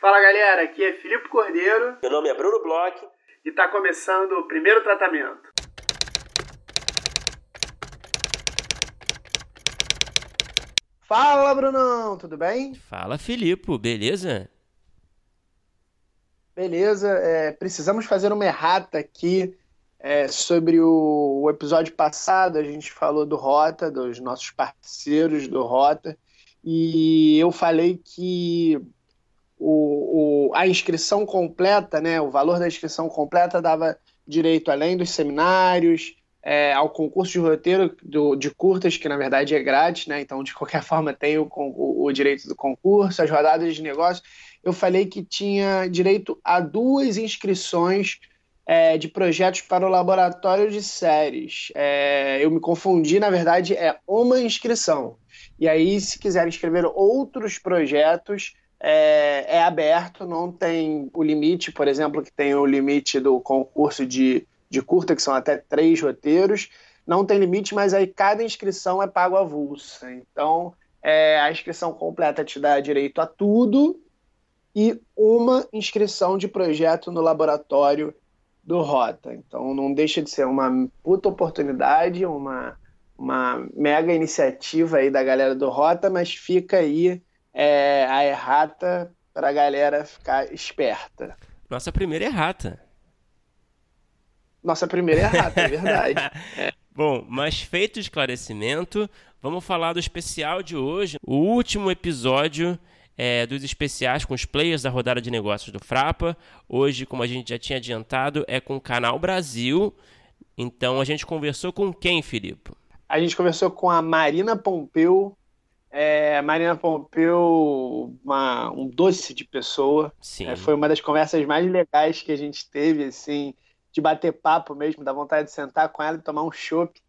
Fala galera, aqui é Filipe Cordeiro. Meu nome é Bruno Bloch. E está começando o primeiro tratamento. Fala Brunão, tudo bem? Fala Filipe, beleza? Beleza, é, precisamos fazer uma errata aqui é, sobre o, o, episódio passado. A gente falou do Rota, dos nossos parceiros do Rota, e eu falei que o, o, a inscrição completa, né, o valor da inscrição completa dava direito, além dos seminários, é, ao concurso de roteiro do, de curtas, que na verdade é grátis, né, então de qualquer forma tem o, o, o direito do concurso, as rodadas de negócio. Eu falei que tinha direito a duas inscrições é, de projetos para o laboratório de séries. É, eu me confundi, na verdade, é uma inscrição. E aí, se quiser inscrever outros projetos, é, é, aberto, não tem o limite, por exemplo, que tem o limite do concurso de, de curta, que são até três roteiros, não tem limite, mas aí cada inscrição é pago avulsa. Então, é, a inscrição completa te dá direito a tudo e uma inscrição de projeto no laboratório do Rota. Então, não deixa de ser uma puta oportunidade, uma, uma mega iniciativa aí da galera do Rota, mas fica aí é, a errata para a galera ficar esperta. Nossa primeira errata. Nossa primeira errata, é verdade. É. Bom, mas feito o esclarecimento, vamos falar do especial de hoje, o último episódio é, dos especiais com os players da rodada de negócios do Frapa. Hoje, como a gente já tinha adiantado, é com o Canal Brasil. Então a gente conversou com quem, Filipe? A gente conversou com a Marina Pompeu, é, Marina Pompeu, uma, um doce de pessoa. É, foi uma das conversas mais legais que a gente teve, assim, de bater papo mesmo, da vontade de sentar com ela e tomar um chopp.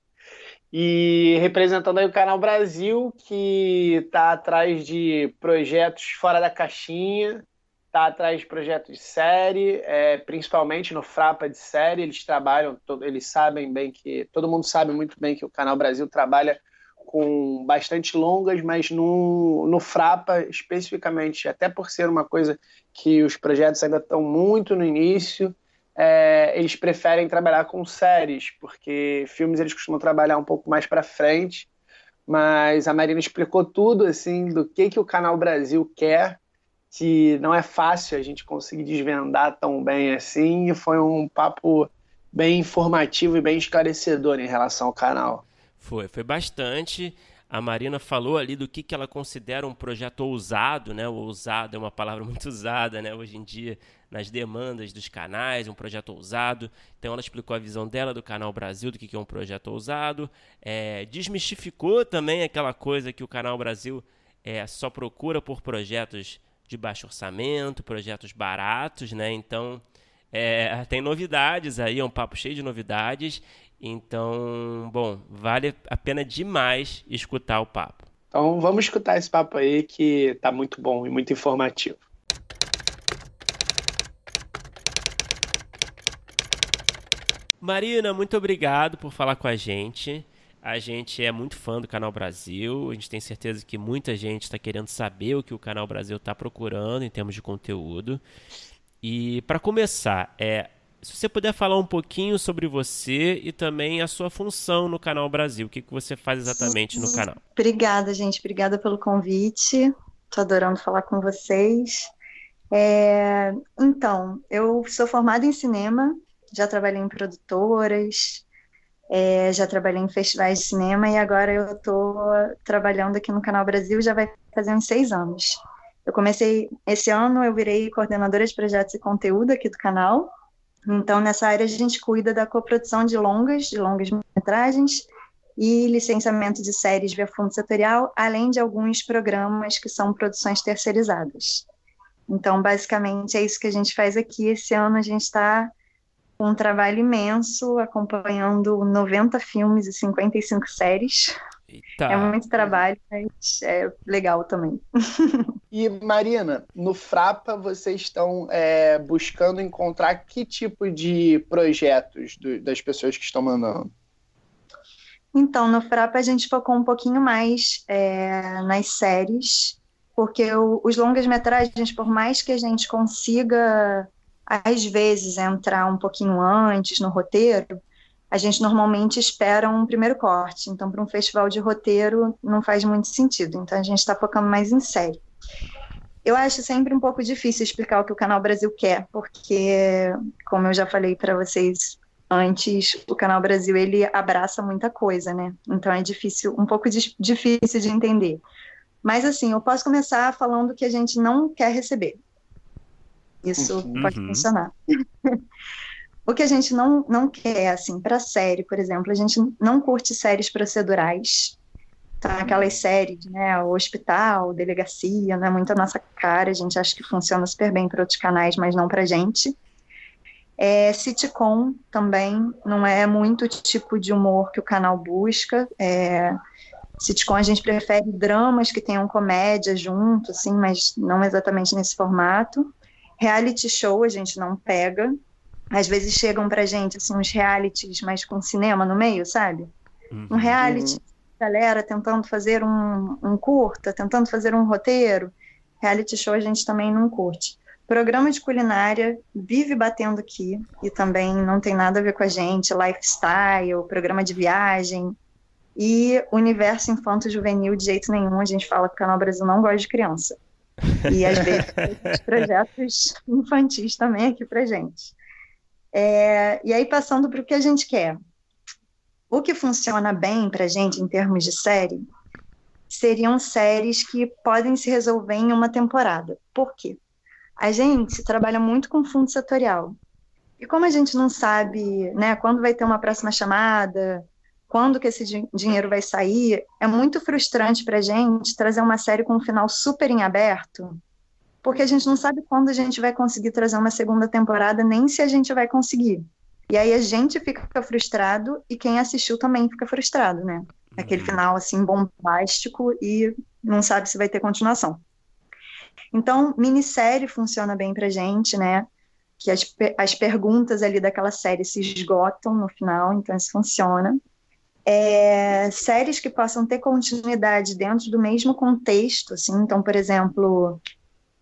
E representando aí o Canal Brasil, que está atrás de projetos fora da caixinha, está atrás de projetos de série, é, principalmente no Frapa de série. Eles trabalham, eles sabem bem que. Todo mundo sabe muito bem que o Canal Brasil trabalha com bastante longas, mas no, no Frapa especificamente, até por ser uma coisa que os projetos ainda estão muito no início, é, eles preferem trabalhar com séries, porque filmes eles costumam trabalhar um pouco mais para frente. Mas a Marina explicou tudo assim do que que o Canal Brasil quer, que não é fácil a gente conseguir desvendar tão bem assim. E foi um papo bem informativo e bem esclarecedor em relação ao canal. Foi, foi bastante. A Marina falou ali do que, que ela considera um projeto ousado, né? O ousado é uma palavra muito usada, né? Hoje em dia, nas demandas dos canais, um projeto ousado. Então, ela explicou a visão dela do Canal Brasil, do que, que é um projeto ousado. É, desmistificou também aquela coisa que o Canal Brasil é, só procura por projetos de baixo orçamento, projetos baratos, né? Então, é, tem novidades aí, é um papo cheio de novidades. Então, bom, vale a pena demais escutar o papo. Então vamos escutar esse papo aí que tá muito bom e muito informativo. Marina, muito obrigado por falar com a gente. A gente é muito fã do Canal Brasil. A gente tem certeza que muita gente está querendo saber o que o Canal Brasil está procurando em termos de conteúdo. E para começar, é se você puder falar um pouquinho sobre você e também a sua função no Canal Brasil, o que, que você faz exatamente no canal? Obrigada, gente. Obrigada pelo convite. Estou adorando falar com vocês. É, então, eu sou formada em cinema, já trabalhei em produtoras, é, já trabalhei em festivais de cinema e agora eu estou trabalhando aqui no Canal Brasil já vai fazer uns seis anos. Eu comecei esse ano, eu virei coordenadora de projetos e conteúdo aqui do canal. Então, nessa área, a gente cuida da coprodução de longas, de longas metragens e licenciamento de séries via fundo setorial, além de alguns programas que são produções terceirizadas. Então, basicamente, é isso que a gente faz aqui. Esse ano a gente está com um trabalho imenso, acompanhando 90 filmes e 55 séries. Eita. É muito trabalho, mas é legal também. E, Marina, no Frapa vocês estão é, buscando encontrar que tipo de projetos do, das pessoas que estão mandando? Então, no Frapa a gente focou um pouquinho mais é, nas séries, porque o, os longas-metragens, por mais que a gente consiga, às vezes, entrar um pouquinho antes no roteiro, a gente normalmente espera um primeiro corte. Então, para um festival de roteiro, não faz muito sentido. Então, a gente está focando mais em série. Eu acho sempre um pouco difícil explicar o que o Canal Brasil quer, porque, como eu já falei para vocês antes, o Canal Brasil ele abraça muita coisa, né? Então é difícil, um pouco de, difícil de entender. Mas assim, eu posso começar falando que a gente não quer receber. Isso uhum. pode funcionar. o que a gente não, não quer, assim, para série, por exemplo, a gente não curte séries procedurais. Tá, aquelas séries, né, o hospital, delegacia, não é muito a nossa cara, a gente acha que funciona super bem para outros canais, mas não para gente. É, sitcom também não é muito o tipo de humor que o canal busca. É, sitcom a gente prefere dramas que tenham comédia junto, assim, mas não exatamente nesse formato. Reality show a gente não pega. Às vezes chegam pra gente assim, uns realities, mas com cinema no meio, sabe? Uhum. Um reality, galera tentando fazer um, um curta, tentando fazer um roteiro. Reality show a gente também não curte. Programa de culinária vive batendo aqui e também não tem nada a ver com a gente. Lifestyle, programa de viagem e universo infanto-juvenil de jeito nenhum. A gente fala que o Canal Brasil não gosta de criança. E às vezes os projetos infantis também aqui pra gente. É, e aí, passando para o que a gente quer. O que funciona bem para gente em termos de série seriam séries que podem se resolver em uma temporada. Por quê? A gente trabalha muito com fundo setorial. E como a gente não sabe né, quando vai ter uma próxima chamada, quando que esse dinheiro vai sair, é muito frustrante para a gente trazer uma série com um final super em aberto, porque a gente não sabe quando a gente vai conseguir trazer uma segunda temporada, nem se a gente vai conseguir. E aí a gente fica frustrado e quem assistiu também fica frustrado, né? Aquele uhum. final assim bombástico e não sabe se vai ter continuação. Então, minissérie funciona bem pra gente, né? Que as, as perguntas ali daquela série se esgotam no final, então isso funciona. É, séries que possam ter continuidade dentro do mesmo contexto, assim, então, por exemplo,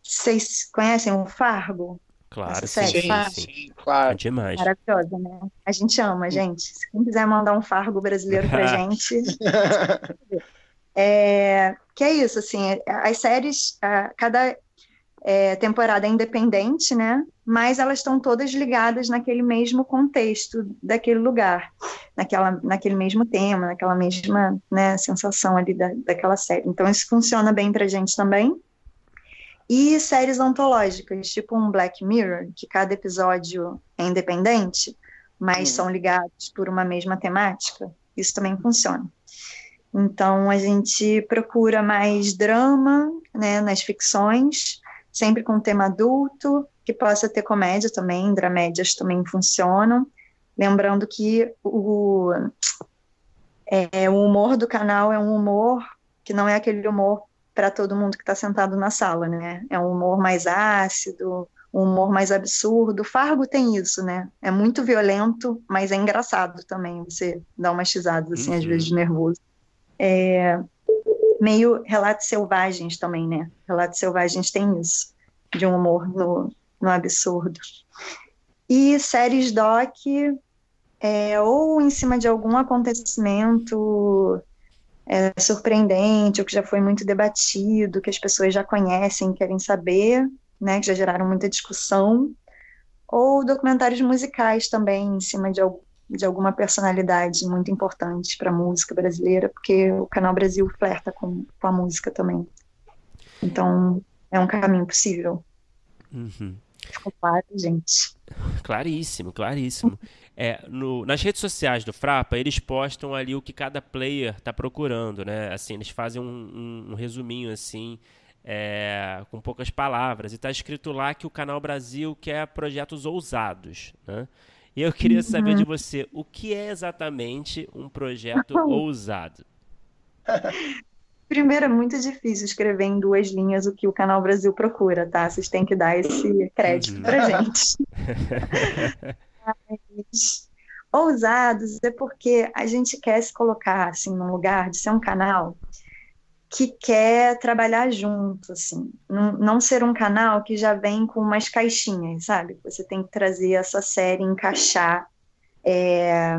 vocês conhecem o Fargo? Claro, série, sim, sim, claro. É demais. Maravilhosa, né? A gente ama, gente. Se quem quiser mandar um Fargo brasileiro pra gente... É, que é isso, assim, as séries, cada é, temporada é independente, né? Mas elas estão todas ligadas naquele mesmo contexto daquele lugar, naquela, naquele mesmo tema, naquela mesma né, sensação ali da, daquela série. Então isso funciona bem para gente também. E séries antológicas, tipo um Black Mirror, que cada episódio é independente, mas hum. são ligados por uma mesma temática, isso também funciona. Então a gente procura mais drama, né, nas ficções, sempre com tema adulto, que possa ter comédia também, dramédias também funcionam. Lembrando que o, é, o humor do canal é um humor que não é aquele humor para todo mundo que está sentado na sala, né? É um humor mais ácido, um humor mais absurdo. Fargo tem isso, né? É muito violento, mas é engraçado também. Você dá uma xisada, assim, uhum. às vezes, de nervoso. É, meio relatos selvagens também, né? Relatos selvagens tem isso, de um humor no, no absurdo. E séries doc, é, ou em cima de algum acontecimento é, surpreendente, ou que já foi muito debatido, que as pessoas já conhecem, querem saber, né? Que já geraram muita discussão. Ou documentários musicais também, em cima de de alguma personalidade muito importante para a música brasileira, porque o Canal Brasil flerta com, com a música também. Então, é um caminho possível. Uhum. Ficou claro, gente? Claríssimo, claríssimo. É, no, nas redes sociais do Frapa, eles postam ali o que cada player está procurando, né? Assim, eles fazem um, um, um resuminho assim, é, com poucas palavras. E está escrito lá que o Canal Brasil quer projetos ousados, né? E eu queria saber de uhum. você, o que é exatamente um projeto ousado? Primeiro, é muito difícil escrever em duas linhas o que o Canal Brasil procura, tá? Vocês têm que dar esse crédito uhum. pra gente. Mas, ousados é porque a gente quer se colocar assim num lugar de ser um canal que quer trabalhar junto, assim, não, não, ser um canal que já vem com umas caixinhas, sabe? Você tem que trazer essa série, encaixar, é,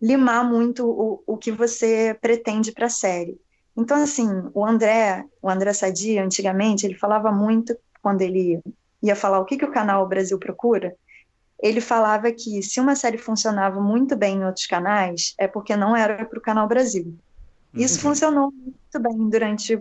limar muito o, o que você pretende para a série. Então, assim, o André, o André Sadia, antigamente, ele falava muito, quando ele ia falar o que, que o canal Brasil procura, ele falava que se uma série funcionava muito bem em outros canais, é porque não era para o canal Brasil. Isso uhum. funcionou muito bem durante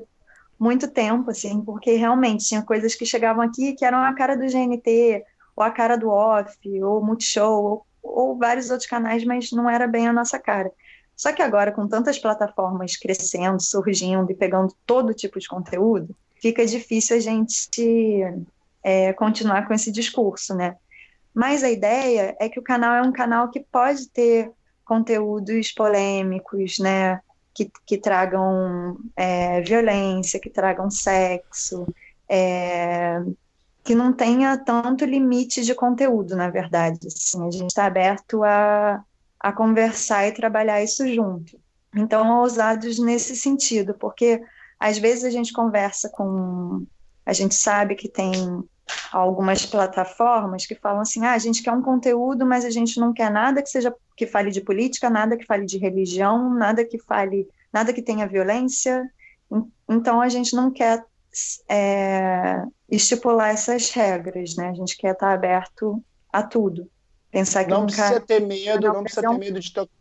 muito tempo, assim, porque realmente tinha coisas que chegavam aqui que eram a cara do GNT, ou a cara do Off, ou Multishow, ou, ou vários outros canais, mas não era bem a nossa cara. Só que agora, com tantas plataformas crescendo, surgindo e pegando todo tipo de conteúdo, fica difícil a gente é, continuar com esse discurso, né? Mas a ideia é que o canal é um canal que pode ter conteúdos polêmicos, né? que, que tragam é, violência, que tragam sexo, é, que não tenha tanto limite de conteúdo, na verdade. Assim, a gente está aberto a, a conversar e trabalhar isso junto. Então, ousados nesse sentido, porque às vezes a gente conversa com. A gente sabe que tem algumas plataformas que falam assim: ah, a gente quer um conteúdo, mas a gente não quer nada que seja que fale de política, nada que fale de religião, nada que fale, nada que tenha violência. Então a gente não quer é, estipular essas regras, né? A gente quer estar aberto a tudo. Pensar que não precisa ter medo, não precisa ter medo de tocar.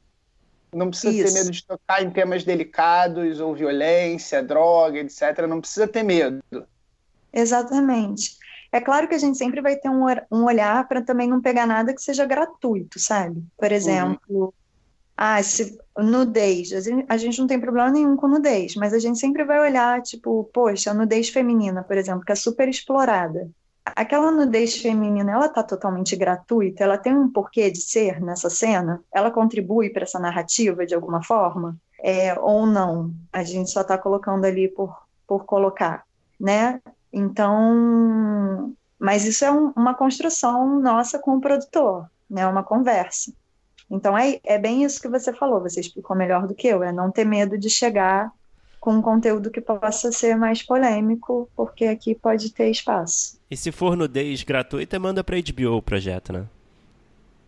Não precisa Isso. ter medo de tocar em temas delicados ou violência, droga, etc. Não precisa ter medo. Exatamente. É claro que a gente sempre vai ter um, um olhar para também não pegar nada que seja gratuito, sabe? Por uhum. exemplo, uhum. ah, se, nudez. A gente, a gente não tem problema nenhum com nudez, mas a gente sempre vai olhar, tipo, poxa, a nudez feminina, por exemplo, que é super explorada. Aquela nudez feminina, ela tá totalmente gratuita? Ela tem um porquê de ser nessa cena? Ela contribui para essa narrativa de alguma forma? É, ou não? A gente só está colocando ali por, por colocar, né? Então, mas isso é um, uma construção nossa com o produtor, né? Uma conversa. Então é, é bem isso que você falou, você explicou melhor do que eu, é não ter medo de chegar com um conteúdo que possa ser mais polêmico, porque aqui pode ter espaço. E se for nudez gratuita, manda para HBO o projeto, né?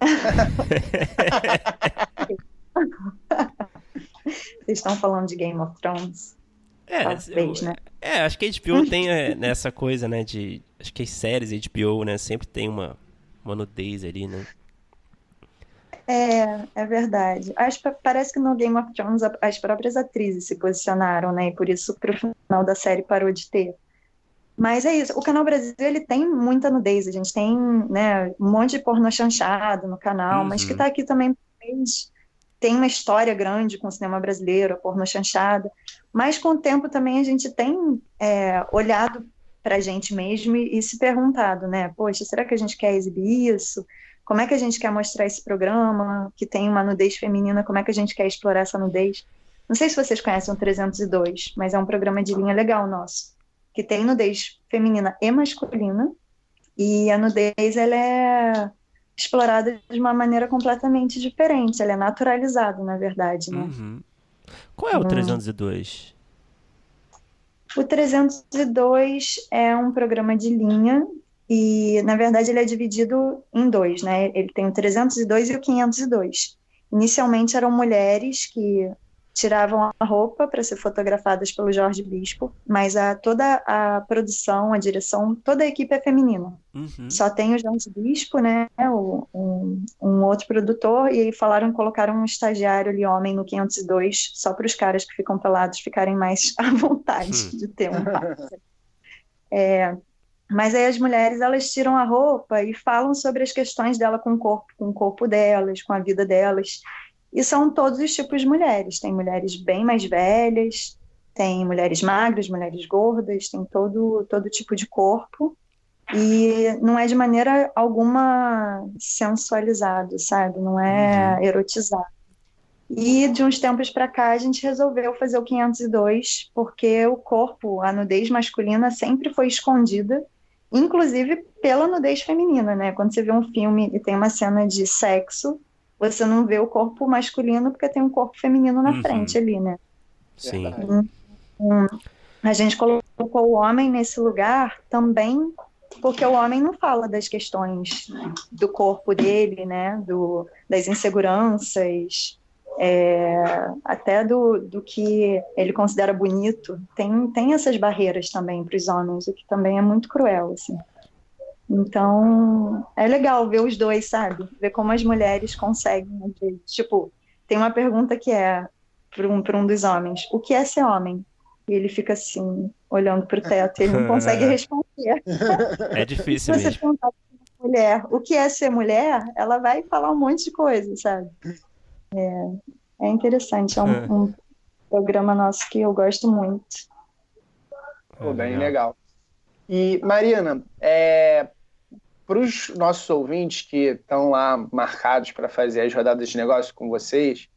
Vocês estão falando de Game of Thrones? É, Talvez, eu, né? é, acho que a HBO tem é, nessa coisa, né, de... Acho que as séries HBO, né, sempre tem uma, uma nudez ali, né? É, é verdade. Acho, parece que no Game of Thrones as próprias atrizes se posicionaram, né, e por isso pro final da série parou de ter. Mas é isso, o canal Brasil, ele tem muita nudez, a gente tem, né, um monte de porno chanchado no canal, uhum. mas que tá aqui também tem uma história grande com o cinema brasileiro, a porno chanchada, mas com o tempo também a gente tem é, olhado para a gente mesmo e, e, se perguntado, né? Poxa, será que a gente quer exibir isso? Como é que a gente quer mostrar esse programa que tem uma nudez feminina? Como é que a gente quer explorar essa nudez? Não sei se vocês conhecem o 302, mas é um programa de linha legal nosso, que tem nudez feminina e masculina, e a nudez ela é explorada de uma maneira completamente diferente, ela é naturalizada, na verdade, né? Uhum. Qual é o 302? O 302 é um programa de linha e, na verdade, ele é dividido em dois, né? Ele tem o 302 e o 502. Inicialmente eram mulheres que tiravam a roupa para ser fotografadas pelo Jorge Bispo, mas a, toda a produção, a direção, toda a equipe é feminina. Uhum. Só tem o Jorge Bispo, né, o, um, um, outro produtor, e aí falaram, colocaram um estagiário ali, homem, no 502, só para os caras que ficam pelados ficarem mais à vontade uhum. de ter um é, mas aí as mulheres, elas tiram a roupa e falam sobre as questões dela com o corpo, com o corpo delas, com a vida delas, e são todos os tipos de mulheres. Tem mulheres bem mais velhas, tem mulheres magras, mulheres gordas, tem todo, todo tipo de corpo. E não é de maneira alguma sensualizado, sabe? Não é uhum. erotizado. E de uns tempos para cá a gente resolveu fazer o 502 porque o corpo, a nudez masculina sempre foi escondida, inclusive pela nudez feminina, né? Quando você vê um filme e tem uma cena de sexo, você não vê o corpo masculino porque tem um corpo feminino na uhum. frente ali, né? Sim. um, a gente colocou o homem nesse lugar também porque o homem não fala das questões do corpo dele, né, do, das inseguranças, é, até do, do que ele considera bonito. Tem, tem essas barreiras também para os homens, o que também é muito cruel, assim. Então, é legal ver os dois, sabe? Ver como as mulheres conseguem. Tipo, tem uma pergunta que é para um, um dos homens: o que é ser homem? E ele fica assim, olhando para o teto, ele não consegue responder. É difícil Se você mesmo. perguntar para mulher o que é ser mulher, ela vai falar um monte de coisa, sabe? É, é interessante, é um, é. um programa nosso que eu gosto muito. Pô, bem legal. E, Marina, é, para os nossos ouvintes que estão lá marcados para fazer as rodadas de negócio com vocês,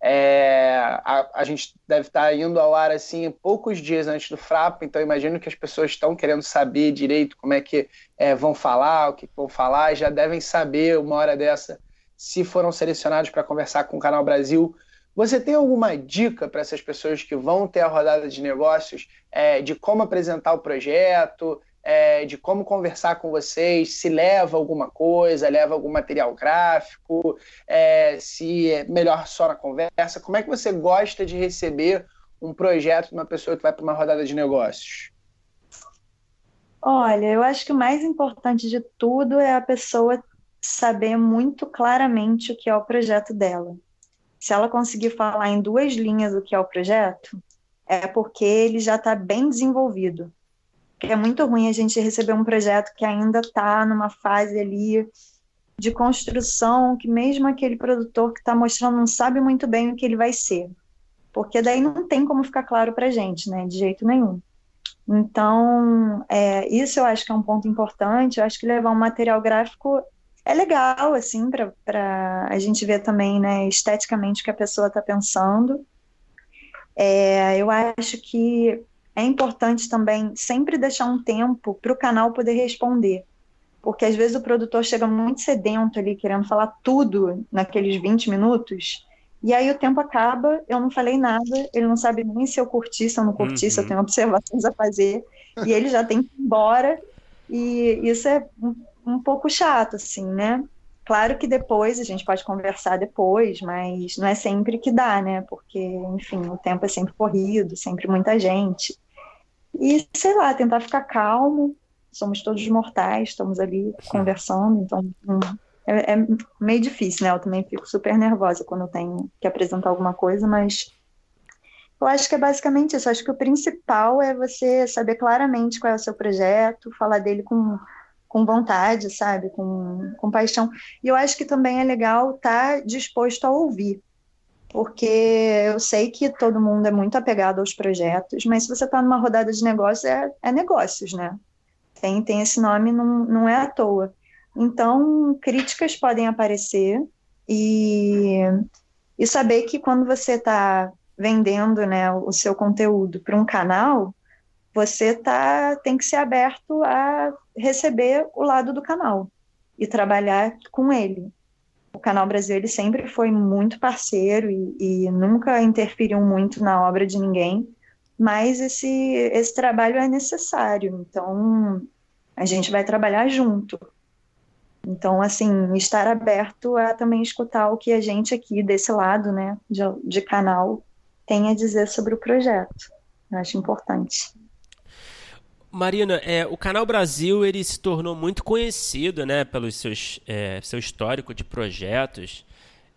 é, a, a, gente deve estar tá indo ao ar assim poucos dias antes do Frapa, então imagino que as pessoas estão querendo saber direito como é que é, vão falar, o que vão falar, já devem saber uma hora dessa se foram selecionados para conversar com o Canal Brasil. Você tem alguma dica para essas pessoas que vão ter a rodada de negócios é, de como apresentar o projeto, é, de como conversar com vocês, se leva alguma coisa, leva algum material gráfico, é, se é melhor só na conversa. Como é que você gosta de receber um projeto de uma pessoa que vai para uma rodada de negócios? Olha, eu acho que o mais importante de tudo é a pessoa saber muito claramente o que é o projeto dela. Se ela conseguir falar em duas linhas o que é o projeto, é porque ele já está bem desenvolvido é muito ruim a gente receber um projeto que ainda está numa fase ali de construção, que mesmo aquele produtor que está mostrando não sabe muito bem o que ele vai ser, porque daí não tem como ficar claro para a gente, né, de jeito nenhum. Então, é, isso eu acho que é um ponto importante. Eu acho que levar um material gráfico é legal, assim, para a gente ver também, né, esteticamente o que a pessoa está pensando. É, eu acho que é importante também sempre deixar um tempo para o canal poder responder. Porque às vezes o produtor chega muito sedento ali, querendo falar tudo naqueles 20 minutos, e aí o tempo acaba, eu não falei nada, ele não sabe nem se eu curti, se eu não curti, uhum. se eu uhum. tenho observações a fazer, e ele já tem que ir embora, e isso é um, um pouco chato, assim, né? Claro que depois a gente pode conversar depois, mas não é sempre que dá, né? Porque, enfim, o tempo é sempre corrido, sempre muita gente. E, sei lá, tentar ficar calmo. Somos todos mortais, estamos ali conversando, então hum, é, é, meio difícil, né? Eu também fico super nervosa quando eu tenho que apresentar alguma coisa, mas eu acho que é basicamente isso. Eu acho que o principal é você saber claramente qual é o seu projeto, falar dele com, com vontade, sabe? Com, com paixão. E eu acho que também é legal estar tá disposto a ouvir porque eu sei que todo mundo é muito apegado aos projetos, mas se você está numa rodada de negócios, é, é, negócios, né? Tem, tem esse nome, não, não é à toa. Então, críticas podem aparecer e, e saber que quando você está vendendo né, o seu conteúdo para um canal, você tá, tem que ser aberto a receber o lado do canal e trabalhar com ele o Canal Brasil ele sempre foi muito parceiro e, e, nunca interferiu muito na obra de ninguém, mas esse, esse trabalho é necessário, então a gente vai trabalhar junto. Então, assim, estar aberto a também escutar o que a gente aqui desse lado, né, de, de canal, tem a dizer sobre o projeto. Eu acho importante. Marina, é, o Canal Brasil ele se tornou muito conhecido né, pelo seus, é, seu histórico de projetos.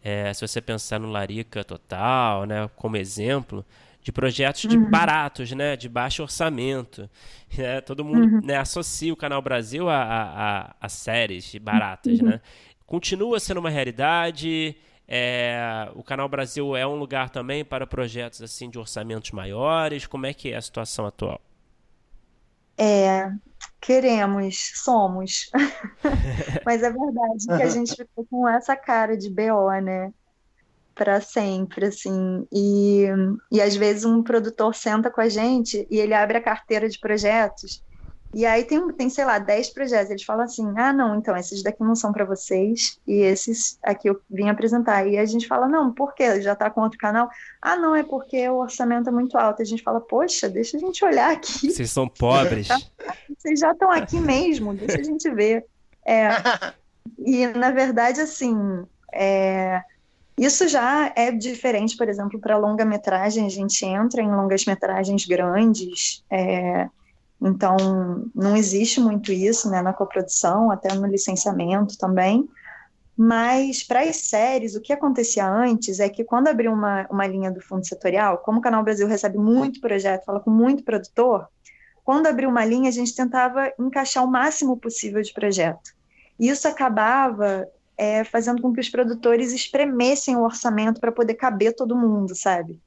É, se você pensar no Larica Total, né, como exemplo, de projetos de uhum. baratos, né, de baixo orçamento. É, todo mundo uhum. né, associa o Canal Brasil a, a, a séries baratas. Uhum. Né? Continua sendo uma realidade. É, o Canal Brasil é um lugar também para projetos assim de orçamentos maiores. Como é que é a situação atual? É, queremos, somos. Mas é verdade que a gente ficou com essa cara de BO, né? Para sempre, assim. E, e às vezes um produtor senta com a gente e ele abre a carteira de projetos E aí tem, tem, sei lá, 10 projetos. Eles falam assim: ah, não, então esses daqui não são para vocês, e esses aqui eu vim apresentar. E a gente fala: não, por quê? Já está com outro canal? Ah, não, é porque o orçamento é muito alto. A gente fala: poxa, deixa a gente olhar aqui. Vocês são pobres. Vocês já estão aqui mesmo, deixa a gente ver. É, e, na verdade, assim, é, isso já é diferente, por exemplo, para longa-metragem. A gente entra em longas-metragens grandes. É, então, não existe muito isso né, na coprodução, até no licenciamento também. Mas para as séries, o que acontecia antes é que quando abriu uma, uma linha do fundo setorial, como o Canal Brasil recebe muito projeto, fala com muito produtor, quando abriu uma linha, a gente tentava encaixar o máximo possível de projeto. E isso acabava é, fazendo com que os produtores espremessem o orçamento para poder caber todo mundo, sabe?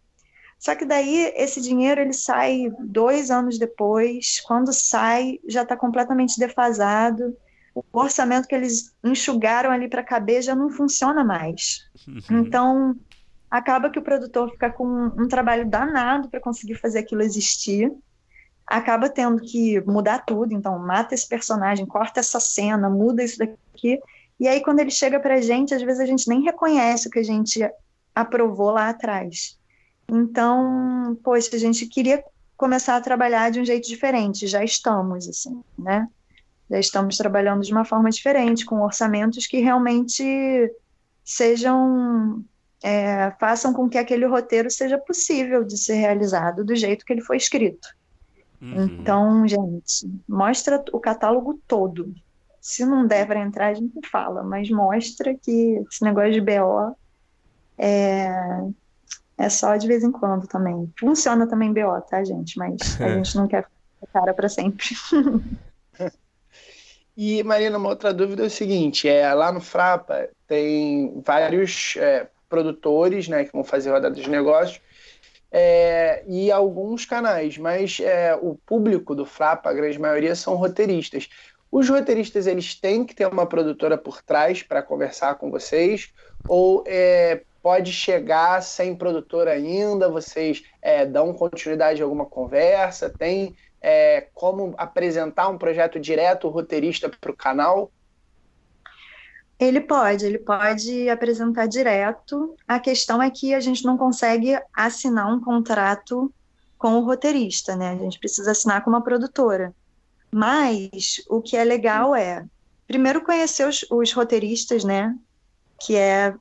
Só que daí esse dinheiro ele sai dois anos depois, quando sai já está completamente defasado. O orçamento que eles enxugaram ali para caber já não funciona mais. Uhum. Então acaba que o produtor fica com um trabalho danado para conseguir fazer aquilo existir. Acaba tendo que mudar tudo, então mata esse personagem, corta essa cena, muda isso daqui. E aí, quando ele chega para a gente, às vezes a gente nem reconhece o que a gente aprovou lá atrás. Então, poxa, a gente queria começar a trabalhar de um jeito diferente, já estamos, assim, né? Já estamos trabalhando de uma forma diferente, com orçamentos que realmente sejam, é, façam com que aquele roteiro seja possível de ser realizado do jeito que ele foi escrito. Uhum. Então, gente, mostra o catálogo todo. Se não der para entrar, a gente fala, mas mostra que esse negócio de BO é, é só de vez em quando também. Funciona também BO, tá, gente? Mas a gente não quer ficar cara para sempre. e, Marina, uma outra dúvida é o seguinte: é, lá no Frapa tem vários é, produtores né, que vão fazer rodada de negócios. É, e alguns canais, mas é, o público do Frapa, a grande maioria, são roteiristas. Os roteiristas eles têm que ter uma produtora por trás para conversar com vocês, ou é, pode chegar sem produtor ainda, vocês é, dão continuidade a alguma conversa, tem é, como apresentar um projeto direto, roteirista para o canal? Ele pode, ele pode apresentar direto. A questão é que a gente não consegue assinar um contrato com o roteirista, né? A gente precisa assinar com uma produtora. Mas o que é legal é, primeiro, conhecer os, os roteiristas, né? Que é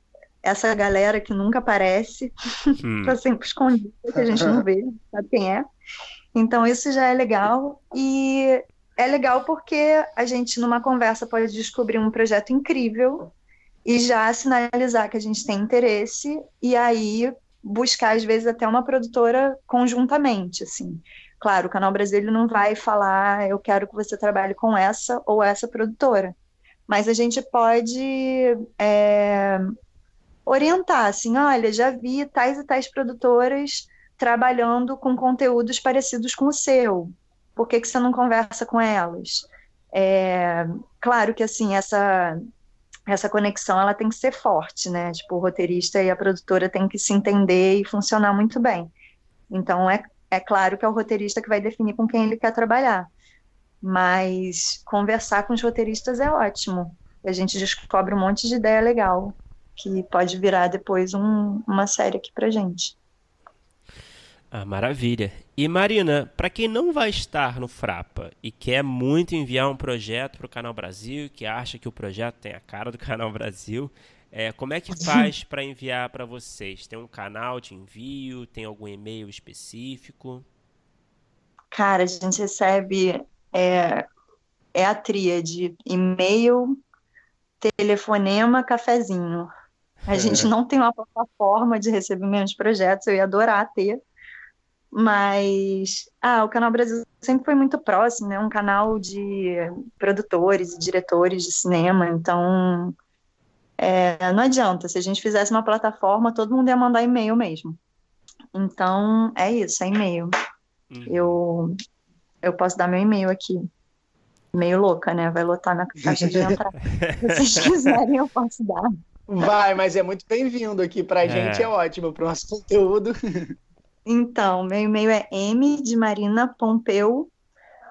essa galera que nunca aparece, hum. tá sempre escondida, que a gente não vê, sabe quem é. Então isso já é legal e é legal porque a gente numa conversa pode descobrir um projeto incrível e já sinalizar que a gente tem interesse e aí buscar às vezes até uma produtora conjuntamente, assim. Claro, o Canal Brasil não vai falar eu quero que você trabalhe com essa ou essa produtora, mas a gente pode é, orientar, assim, olha, já vi tais e tais produtoras trabalhando com conteúdos parecidos com o seu, por que, que você não conversa com elas? É, claro que, assim, essa, essa conexão, ela tem que ser forte, né, tipo, o roteirista e a produtora tem que se entender e funcionar muito bem. Então, é, é claro que é o roteirista que vai definir com quem ele quer trabalhar, mas conversar com os roteiristas é ótimo, a gente descobre um monte de ideia legal que pode virar depois um, uma série aqui pra gente. Ah, maravilha. E Marina, para quem não vai estar no Frapa e quer muito enviar um projeto para o Canal Brasil, que acha que o projeto tem a cara do Canal Brasil, é, como é que faz para enviar para vocês? Tem um canal de envio? Tem algum e-mail específico? Cara, a gente recebe é, é a tríade e-mail, telefonema, cafezinho. A gente é. não tem uma plataforma de recebimento de projetos, eu ia adorar ter. Mas ah, o Canal Brasil sempre foi muito próximo, né? Um canal de produtores e diretores de cinema, então é, não adianta. Se a gente fizesse uma plataforma, todo mundo ia mandar e-mail mesmo. Então é isso, é e-mail. Uhum. Eu, eu posso dar meu e-mail aqui. Meio louca, né? Vai lotar na caixa de entrada. Se vocês quiserem, eu posso dar. Vai, mas é muito bem-vindo aqui pra é. gente, é ótimo pro nosso conteúdo. Então, meu e-mail é m de Marina Pompeu,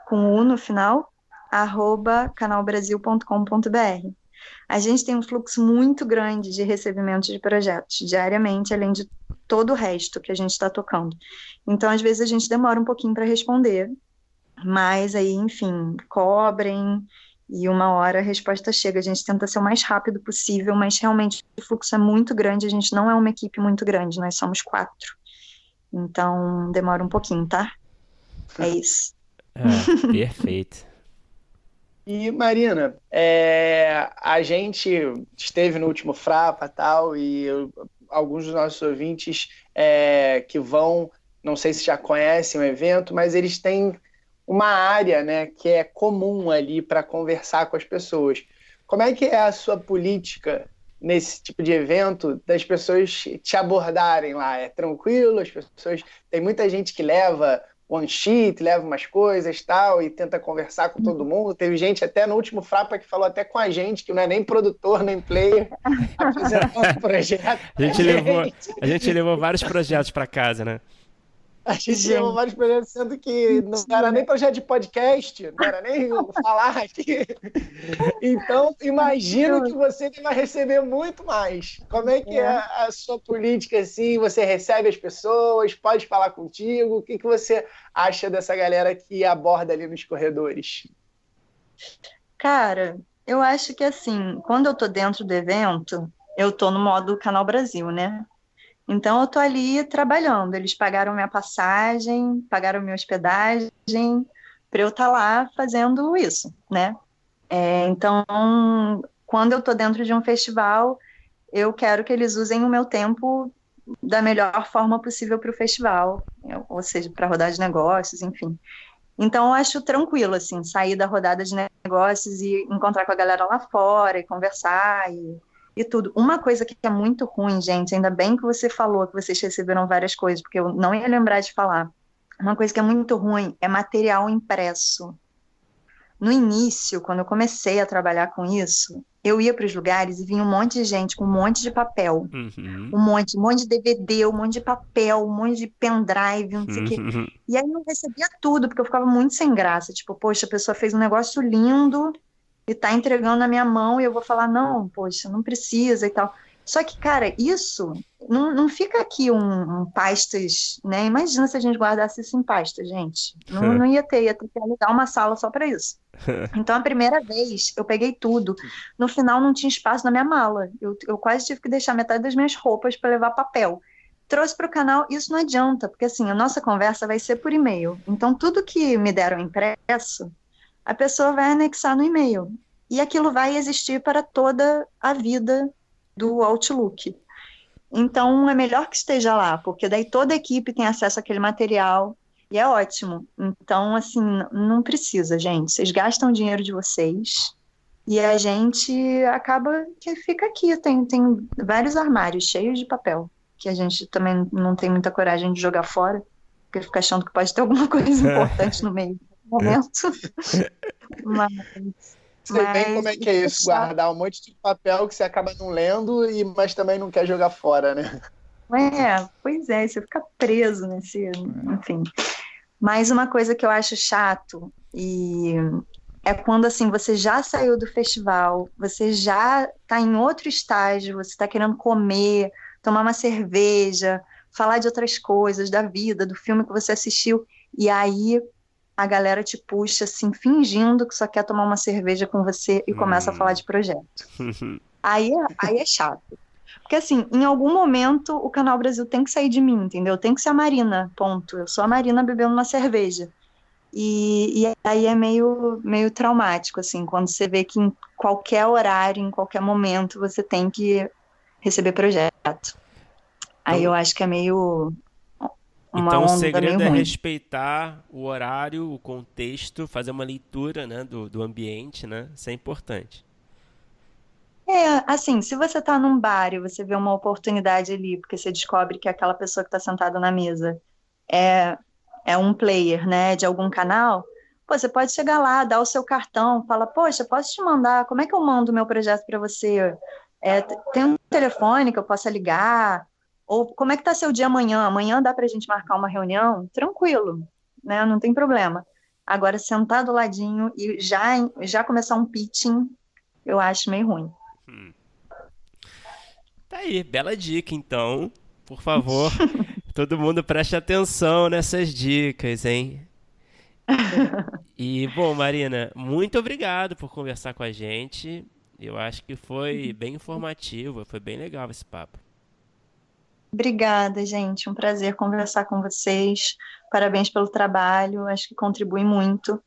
com U no final, arroba canalbrasil.com.br. A gente tem um fluxo muito grande de recebimento de projetos diariamente, além de todo o resto que a gente está tocando. Então, às vezes, a gente demora um pouquinho para responder, mas aí, enfim, cobrem e uma hora a resposta chega. A gente tenta ser o mais rápido possível, mas realmente o fluxo é muito grande. A gente não é uma equipe muito grande, nós somos quatro. Então, demora um pouquinho, tá? É isso. É, perfeito. E Marina, é, a gente esteve no último Frapa tal e eu, alguns dos nossos ouvintes é, que vão, não sei se já conhecem o evento, mas eles têm uma área, né, que é comum ali para conversar com as pessoas. Como é que é a sua política nesse tipo de evento das pessoas te abordarem lá? É tranquilo? As pessoas tem muita gente que leva one sheet, leva umas coisas tal, e tenta conversar com todo mundo. Teve gente até no último Frapa que falou até com a gente, que não é nem produtor, nem player, apresentando o projeto. A gente, levou, a gente levou vários projetos para casa, né? A gente Gente. levou vários projetos, sendo que não era nem projeto de podcast, não era nem falar aqui. Então, imagino que você vai receber muito mais. Como é que é, é a sua política, assim? Você recebe as pessoas, pode falar contigo? O que, que você acha dessa galera que aborda ali nos corredores? Cara, eu acho que, assim, quando eu tô dentro do evento, eu tô no modo Canal Brasil, né? Então eu tô ali trabalhando. Eles pagaram minha passagem, pagaram minha hospedagem para eu estar tá lá fazendo isso, né? É, então, quando eu tô dentro de um festival, eu quero que eles usem o meu tempo da melhor forma possível para o festival, ou seja, para rodar de negócios, enfim. Então, eu acho tranquilo, assim, sair da rodada de negócios e encontrar com a galera lá fora e conversar e e tudo. Uma coisa que é muito ruim, gente, ainda bem que você falou que vocês receberam várias coisas, porque eu não ia lembrar de falar. Uma coisa que é muito ruim é material impresso. No início, quando eu comecei a trabalhar com isso, eu ia para os lugares e vinha um monte de gente com um monte de papel. Uhum. Um monte, um monte de DVD, um monte de papel, um monte de pendrive, não sei o quê. Uhum. E aí eu recebia tudo, porque eu ficava muito sem graça. Tipo, poxa, a pessoa fez um negócio lindo, e tá entregando na minha mão e eu vou falar, não, poxa, não precisa e tal. Só que, cara, isso não, não fica aqui um, um pastas, né? Imagina se a gente guardasse isso em pasta, gente. Não, não ia ter, ia ter que alugar uma sala só para isso. Então, a primeira vez, eu peguei tudo. No final, não tinha espaço na minha mala. Eu, eu quase tive que deixar metade das minhas roupas para levar papel. Trouxe para o canal, isso não adianta, porque assim, a nossa conversa vai ser por e-mail. Então, tudo que me deram impresso, a pessoa vai anexar no e-mail. E aquilo vai existir para toda a vida do Outlook. Então, é melhor que esteja lá, porque daí toda a equipe tem acesso àquele material e é ótimo. Então, assim, não precisa, gente. Vocês gastam o dinheiro de vocês e a gente acaba que fica aqui. Tem, tem vários armários cheios de papel que a gente também não tem muita coragem de jogar fora, porque fica achando que pode ter alguma coisa importante no meio momento. Mas. Sei mas... bem como é que é isso, guardar um monte de papel que você acaba não lendo, e, mas também não quer jogar fora, né? É, pois é, você fica preso nesse. Enfim. Mas uma coisa que eu acho chato e é quando assim você já saiu do festival, você já está em outro estágio, você está querendo comer, tomar uma cerveja, falar de outras coisas, da vida, do filme que você assistiu, e aí a galera te puxa assim, fingindo que só quer tomar uma cerveja com você e começa a falar de projeto. aí, é, aí é chato. Porque assim, em algum momento o Canal Brasil tem que sair de mim, entendeu? Tem que ser a Marina, ponto. Eu sou a Marina bebendo uma cerveja. E, e aí é meio, meio traumático, assim, quando você vê que em qualquer horário, em qualquer momento, você tem que receber projeto. Aí então eu acho que é meio, então o segredo é ruim. respeitar o horário, o contexto, fazer uma leitura né, do, do ambiente, né? Isso é importante. É, assim, se você está num bar e você vê uma oportunidade ali, porque você descobre que aquela pessoa que está sentada na mesa é, é um player, né, de algum canal, pô, você pode chegar lá, dar o seu cartão, fala, poxa, posso te mandar, como é que eu mando o meu projeto para você? É, tem um telefone que eu possa ligar? Ou como é que está seu dia amanhã? Amanhã dá para a gente marcar uma reunião? Tranquilo, né? Não tem problema. Agora, sentar do ladinho e já, já começar um pitching, eu acho meio ruim. Hum. Tá aí, bela dica, então. Por favor, todo mundo preste atenção nessas dicas, hein? E, bom, Marina, muito obrigado por conversar com a gente. Eu acho que foi bem informativo, foi bem legal esse papo. Obrigada, gente. Um prazer conversar com vocês. Parabéns pelo trabalho. Acho que contribui muito.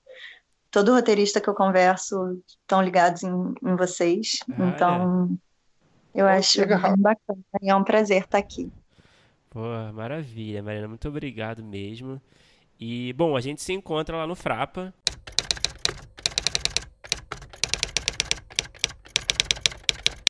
Todo roteirista que eu converso estão ligados em, em vocês. Ah, então, é. eu acho bem bacana. É um prazer estar aqui. Pô, maravilha, Marina. Muito obrigado mesmo. E, bom, a gente se encontra lá no Frapa.